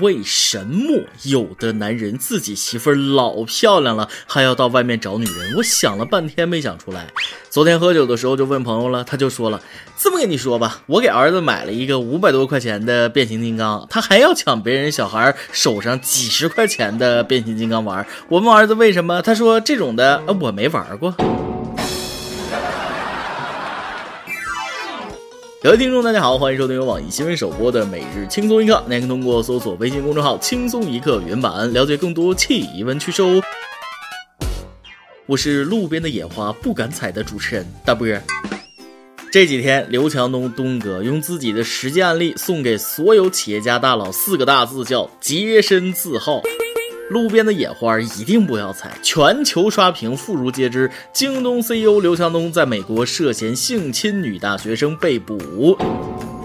为什么有的男人自己媳妇儿老漂亮了，还要到外面找女人？我想了半天没想出来。昨天喝酒的时候就问朋友了，他就说了：“这么跟你说吧，我给儿子买了一个五百多块钱的变形金刚，他还要抢别人小孩手上几十块钱的变形金刚玩。我问儿子为什么，他说这种的我没玩过。”各位听众，大家好，欢迎收听由网易新闻首播的《每日轻松一刻》，您可以通过搜索微信公众号“轻松一刻”原版了解更多气温趋势哦。我是路边的野花不敢采的主持人大波儿。这几天，刘强东东哥用自己的实际案例送给所有企业家大佬四个大字，叫洁身自好。路边的野花一定不要采，全球刷屏，妇孺皆知。京东 CEO 刘强东在美国涉嫌性侵女大学生被捕。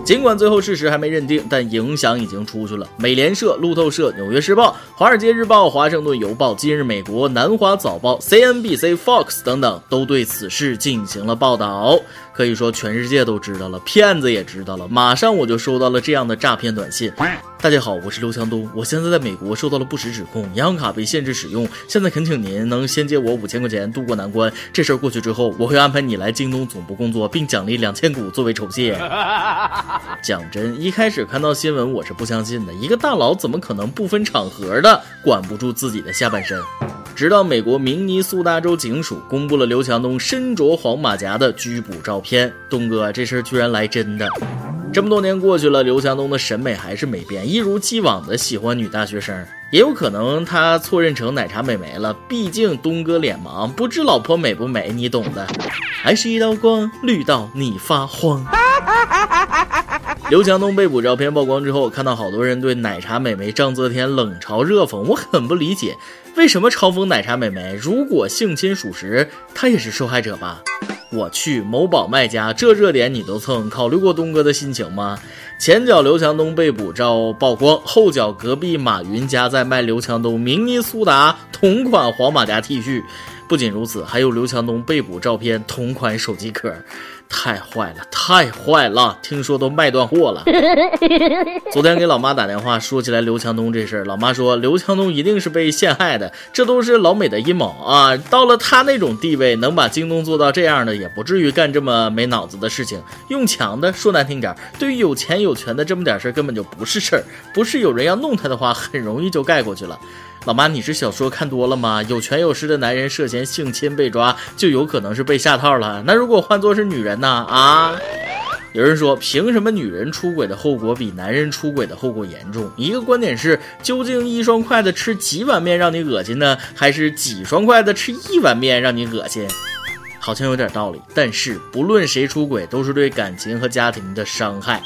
尽管最后事实还没认定，但影响已经出去了。美联社、路透社、纽约时报、华尔街日报、华盛顿邮报、今日美国、南华早报、CNBC、Fox 等等都对此事进行了报道。可以说，全世界都知道了，骗子也知道了。马上我就收到了这样的诈骗短信：“大家好，我是刘强东，我现在在美国受到了不实指控，银行卡被限制使用。现在恳请您能先借我五千块钱渡过难关。这事儿过去之后，我会安排你来京东总部工作，并奖励两千股作为酬谢。讲真，一开始看到新闻，我是不相信的。一个大佬怎么可能不分场合的管不住自己的下半身？直到美国明尼苏达州警署公布了刘强东身着黄马甲的拘捕照片，东哥，这事儿居然来真的！这么多年过去了，刘强东的审美还是没变，一如既往的喜欢女大学生。也有可能他错认成奶茶美眉了，毕竟东哥脸盲，不知老婆美不美，你懂的。还是一道光，绿到你发慌。刘强东被捕照片曝光之后，看到好多人对奶茶美眉张泽天冷嘲热讽，我很不理解，为什么嘲讽奶茶美眉？如果性侵属实，她也是受害者吧？我去，某宝卖家这热点你都蹭，考虑过东哥的心情吗？前脚刘强东被捕照曝光，后脚隔壁马云家在卖刘强东明尼苏达同款黄马甲 T 恤。不仅如此，还有刘强东被捕照片，同款手机壳。太坏了，太坏了！听说都卖断货了。昨天给老妈打电话，说起来刘强东这事儿，老妈说刘强东一定是被陷害的，这都是老美的阴谋啊！到了他那种地位，能把京东做到这样的，也不至于干这么没脑子的事情。用强的说难听点，对于有钱有权的这么点事儿根本就不是事儿，不是有人要弄他的话，很容易就盖过去了。老妈，你是小说看多了吗？有权有势的男人涉嫌性侵被抓，就有可能是被下套了。那如果换作是女人呢？啊？有人说，凭什么女人出轨的后果比男人出轨的后果严重？一个观点是，究竟一双筷子吃几碗面让你恶心呢，还是几双筷子吃一碗面让你恶心？好像有点道理。但是不论谁出轨，都是对感情和家庭的伤害。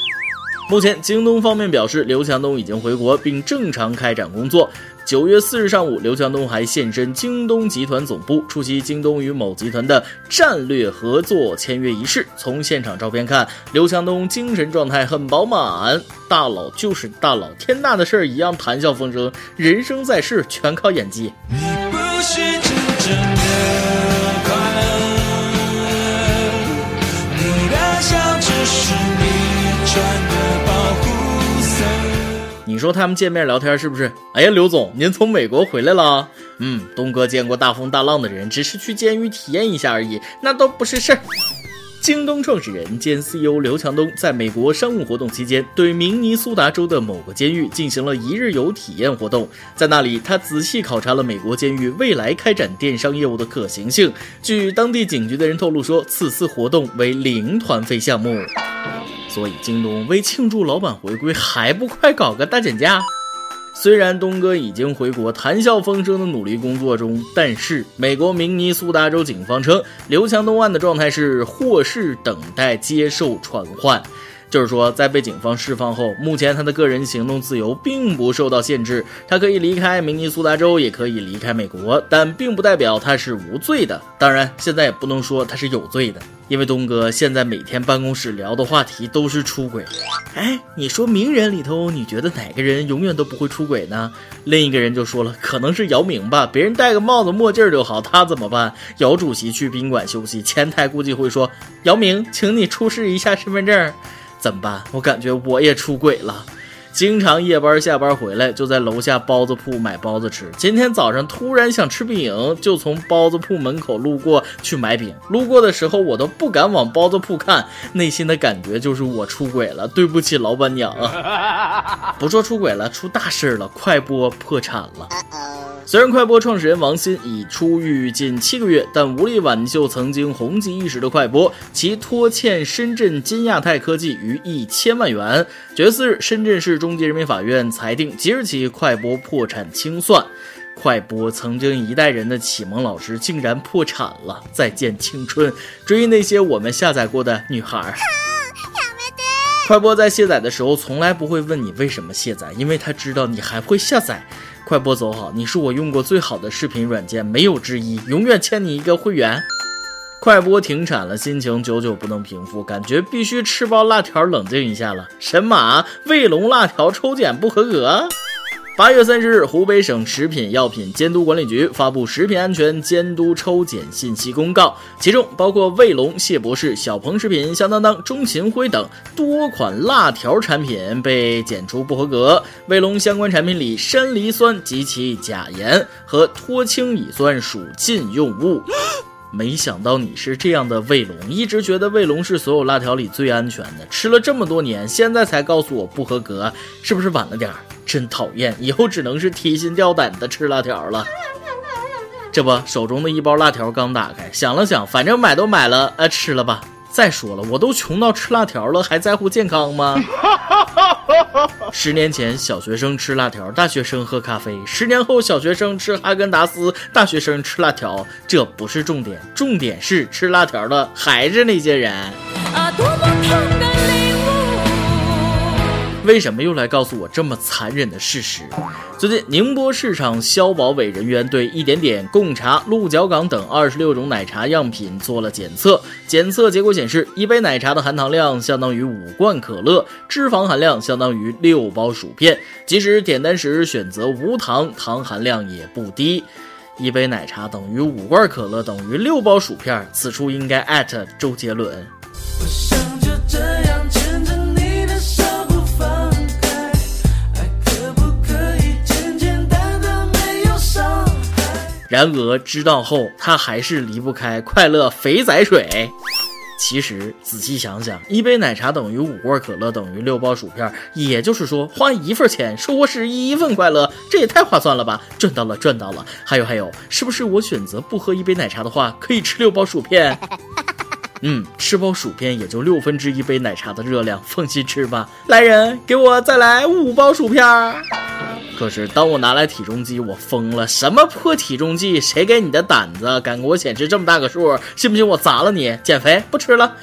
目前，京东方面表示，刘强东已经回国并正常开展工作。九月四日上午，刘强东还现身京东集团总部，出席京东与某集团的战略合作签约仪式。从现场照片看，刘强东精神状态很饱满。大佬就是大佬，天大的事儿一样谈笑风生。人生在世，全靠演技。你不是真正说他们见面聊天是不是？哎呀，刘总，您从美国回来了？嗯，东哥见过大风大浪的人，只是去监狱体验一下而已，那都不是事儿。京东创始人兼 CEO 刘强东在美国商务活动期间，对明尼苏达州的某个监狱进行了一日游体验活动。在那里，他仔细考察了美国监狱未来开展电商业务的可行性。据当地警局的人透露说，此次活动为零团费项目。所以，京东为庆祝老板回归，还不快搞个大减价？虽然东哥已经回国，谈笑风生的努力工作中，但是美国明尼苏达州警方称，刘强东案的状态是获释等待接受传唤，就是说，在被警方释放后，目前他的个人行动自由并不受到限制，他可以离开明尼苏达州，也可以离开美国，但并不代表他是无罪的。当然，现在也不能说他是有罪的。因为东哥现在每天办公室聊的话题都是出轨，哎，你说名人里头，你觉得哪个人永远都不会出轨呢？另一个人就说了，可能是姚明吧，别人戴个帽子墨镜就好，他怎么办？姚主席去宾馆休息，前台估计会说，姚明，请你出示一下身份证，怎么办？我感觉我也出轨了。经常夜班下班回来就在楼下包子铺买包子吃。今天早上突然想吃饼，就从包子铺门口路过去买饼。路过的时候我都不敢往包子铺看，内心的感觉就是我出轨了，对不起老板娘啊！不说出轨了，出大事了，快播破产了。虽然快播创始人王鑫已出狱近七个月，但无力挽救曾经红极一时的快播，其拖欠深圳金亚太科技逾一千万元。九月四日，深圳市中级人民法院裁定，即日起快播破产清算。快播曾经一代人的启蒙老师竟然破产了，再见青春，追那些我们下载过的女孩。快播在卸载的时候从来不会问你为什么卸载，因为他知道你还会下载。快播走好，你是我用过最好的视频软件，没有之一，永远欠你一个会员。快播停产了，心情久久不能平复，感觉必须吃包辣条冷静一下了。神马卫龙辣条抽检不合格。八月三十日，湖北省食品药品监督管理局发布食品安全监督抽检信息公告，其中包括卫龙、谢博士、小鹏食品、香当当、钟勤辉等多款辣条产品被检出不合格。卫龙相关产品里，山梨酸及其钾盐和脱氢乙酸属禁用物。没想到你是这样的卫龙，一直觉得卫龙是所有辣条里最安全的，吃了这么多年，现在才告诉我不合格，是不是晚了点儿？真讨厌，以后只能是提心吊胆的吃辣条了。这不，手中的一包辣条刚打开，想了想，反正买都买了，呃，吃了吧。再说了，我都穷到吃辣条了，还在乎健康吗？十年前，小学生吃辣条，大学生喝咖啡；十年后，小学生吃哈根达斯，大学生吃辣条。这不是重点，重点是吃辣条的还是那些人。啊，多么痛的为什么又来告诉我这么残忍的事实？最近，宁波市场消保委人员对一点点、贡茶、鹿角港等二十六种奶茶样品做了检测，检测结果显示，一杯奶茶的含糖量相当于五罐可乐，脂肪含量相当于六包薯片。即使点单时选择无糖，糖含量也不低。一杯奶茶等于五罐可乐等于六包薯片，此处应该艾特周杰伦。然而知道后，他还是离不开快乐肥仔水。其实仔细想想，一杯奶茶等于五罐可乐等于六包薯片，也就是说花一份钱收获是一份快乐，这也太划算了吧！赚到了，赚到了！还有还有，是不是我选择不喝一杯奶茶的话，可以吃六包薯片？嗯，吃包薯片也就六分之一杯奶茶的热量，放心吃吧。来人，给我再来五包薯片。可是当我拿来体重计，我疯了！什么破体重计？谁给你的胆子，敢给我显示这么大个数？信不信我砸了你？减肥不吃了！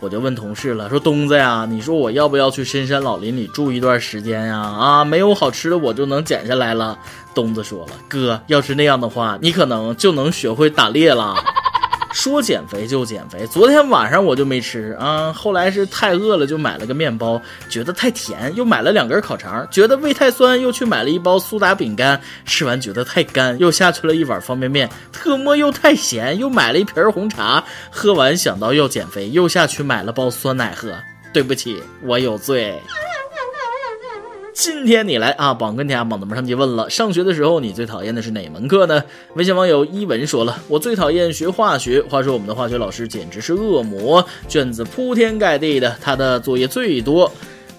我就问同事了，说东子呀，你说我要不要去深山老林里住一段时间呀？啊，没有好吃的，我就能减下来了。东子说了，哥，要是那样的话，你可能就能学会打猎了。说减肥就减肥，昨天晚上我就没吃啊。后来是太饿了，就买了个面包，觉得太甜，又买了两根烤肠，觉得胃太酸，又去买了一包苏打饼干，吃完觉得太干，又下去了一碗方便面，特么又太咸，又买了一瓶红茶，喝完想到要减肥，又下去买了包酸奶喝。对不起，我有罪。今天你来啊，榜跟天榜的们上去问了。上学的时候，你最讨厌的是哪门课呢？微信网友一文说了，我最讨厌学化学。话说我们的化学老师简直是恶魔，卷子铺天盖地的，他的作业最多。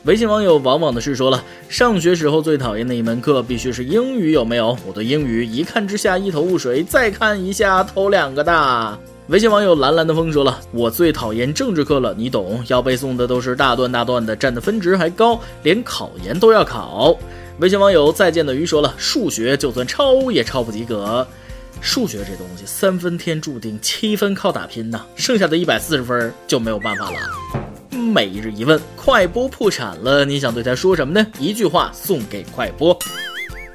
微信网友往往的是说了，上学时候最讨厌的一门课必须是英语，有没有？我对英语一看之下一头雾水，再看一下头两个大。微信网友蓝蓝的风说了：“我最讨厌政治课了，你懂？要背诵的都是大段大段的，占的分值还高，连考研都要考。”微信网友再见的鱼说了：“数学就算抄也抄不及格，数学这东西三分天注定，七分靠打拼呐，剩下的一百四十分就没有办法了。”每日一问：快播破产了，你想对他说什么呢？一句话送给快播：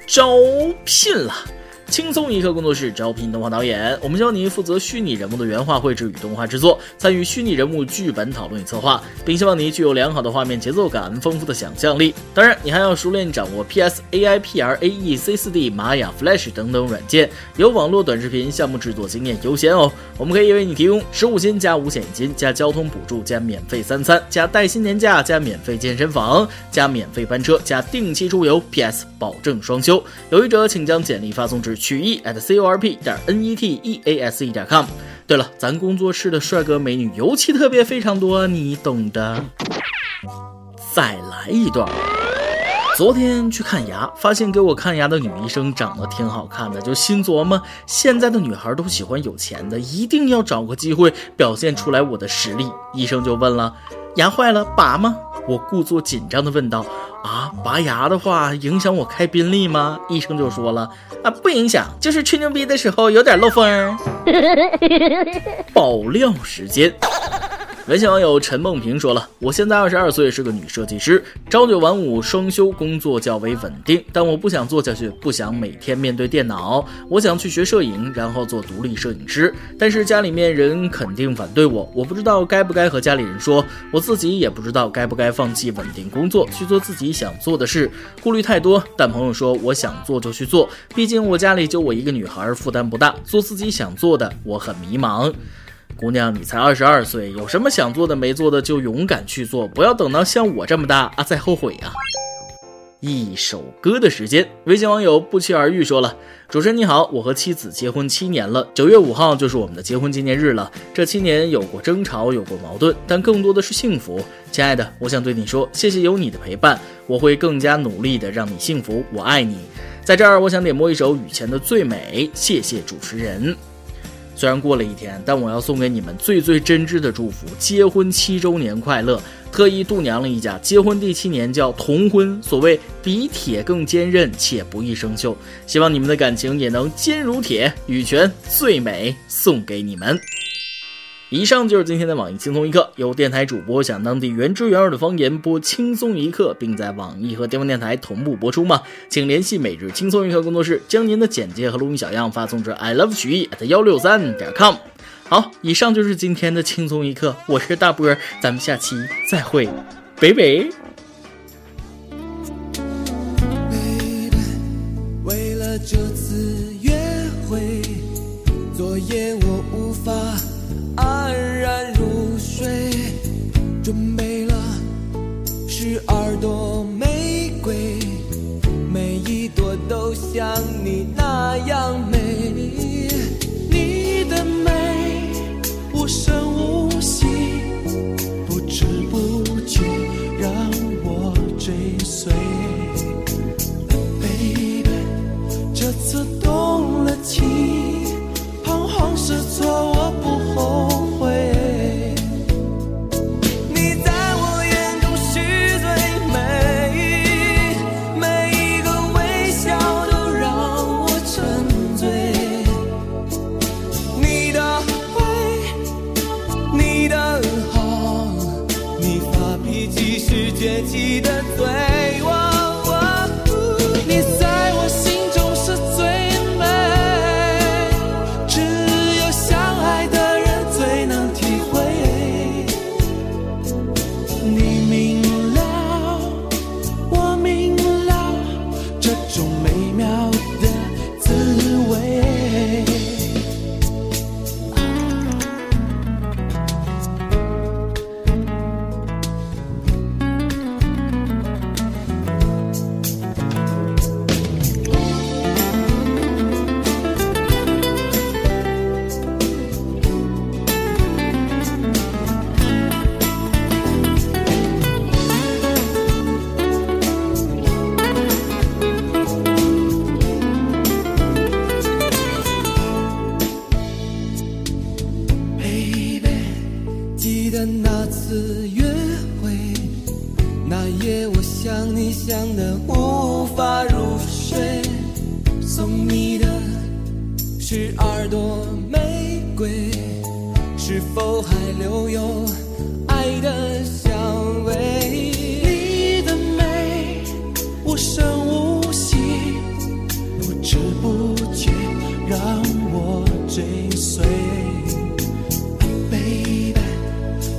招聘了。轻松一刻工作室招聘动画导演，我们教你负责虚拟人物的原画绘制与动画制作，参与虚拟人物剧本讨论与策划，并希望你具有良好的画面节奏感、丰富的想象力。当然，你还要熟练掌握 PS、AI、PR、AE、C4D、玛雅、Flash 等等软件，有网络短视频项目制作经验优先哦。我们可以为你提供十五薪加五险一金加交通补助加免费三餐加带薪年假加免费健身房加免费班车加定期出游，PS 保证双休。有意者请将简历发送至。曲艺 at c o r p 点 n e t e a s e 点 com。对了，咱工作室的帅哥美女尤其特别非常多，你懂的。再来一段。昨天去看牙，发现给我看牙的女医生长得挺好看的，就心琢磨，现在的女孩都喜欢有钱的，一定要找个机会表现出来我的实力。医生就问了：牙坏了拔吗？我故作紧张的问道。啊，拔牙的话影响我开宾利吗？医生就说了，啊，不影响，就是吹牛逼的时候有点漏风。爆料时间。微信网友陈梦平说了：“我现在二十二岁，是个女设计师，朝九晚五，双休，工作较为稳定。但我不想做下去，不想每天面对电脑。我想去学摄影，然后做独立摄影师。但是家里面人肯定反对我，我不知道该不该和家里人说。我自己也不知道该不该放弃稳定工作，去做自己想做的事。顾虑太多。但朋友说，我想做就去做，毕竟我家里就我一个女孩，负担不大。做自己想做的，我很迷茫。”姑娘，你才二十二岁，有什么想做的没做的就勇敢去做，不要等到像我这么大啊再后悔啊！一首歌的时间，微信网友不期而遇说了：“主持人你好，我和妻子结婚七年了，九月五号就是我们的结婚纪念日了。这七年有过争吵，有过矛盾，但更多的是幸福。亲爱的，我想对你说，谢谢有你的陪伴，我会更加努力的让你幸福，我爱你。在这儿，我想点播一首雨前的最美，谢谢主持人。”虽然过了一天，但我要送给你们最最真挚的祝福：结婚七周年快乐！特意度娘了一家，结婚第七年叫同婚，所谓比铁更坚韧且不易生锈。希望你们的感情也能坚如铁。羽泉最美，送给你们。以上就是今天的网易轻松一刻，由电台主播讲当地原汁原味的方言播轻松一刻，并在网易和地方电台同步播出吗？请联系每日轻松一刻工作室，将您的简介和录音小样发送至 i love 曲艺 at 幺六三点 com。好，以上就是今天的轻松一刻，我是大波，咱们下期再会，北北。为了这次朵玫瑰，每一朵都像你那的那次约会那夜我想你想的无法入睡送你的十二朵玫瑰是否还留有爱的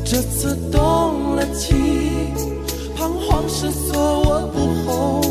这次动了情彷徨失措我不后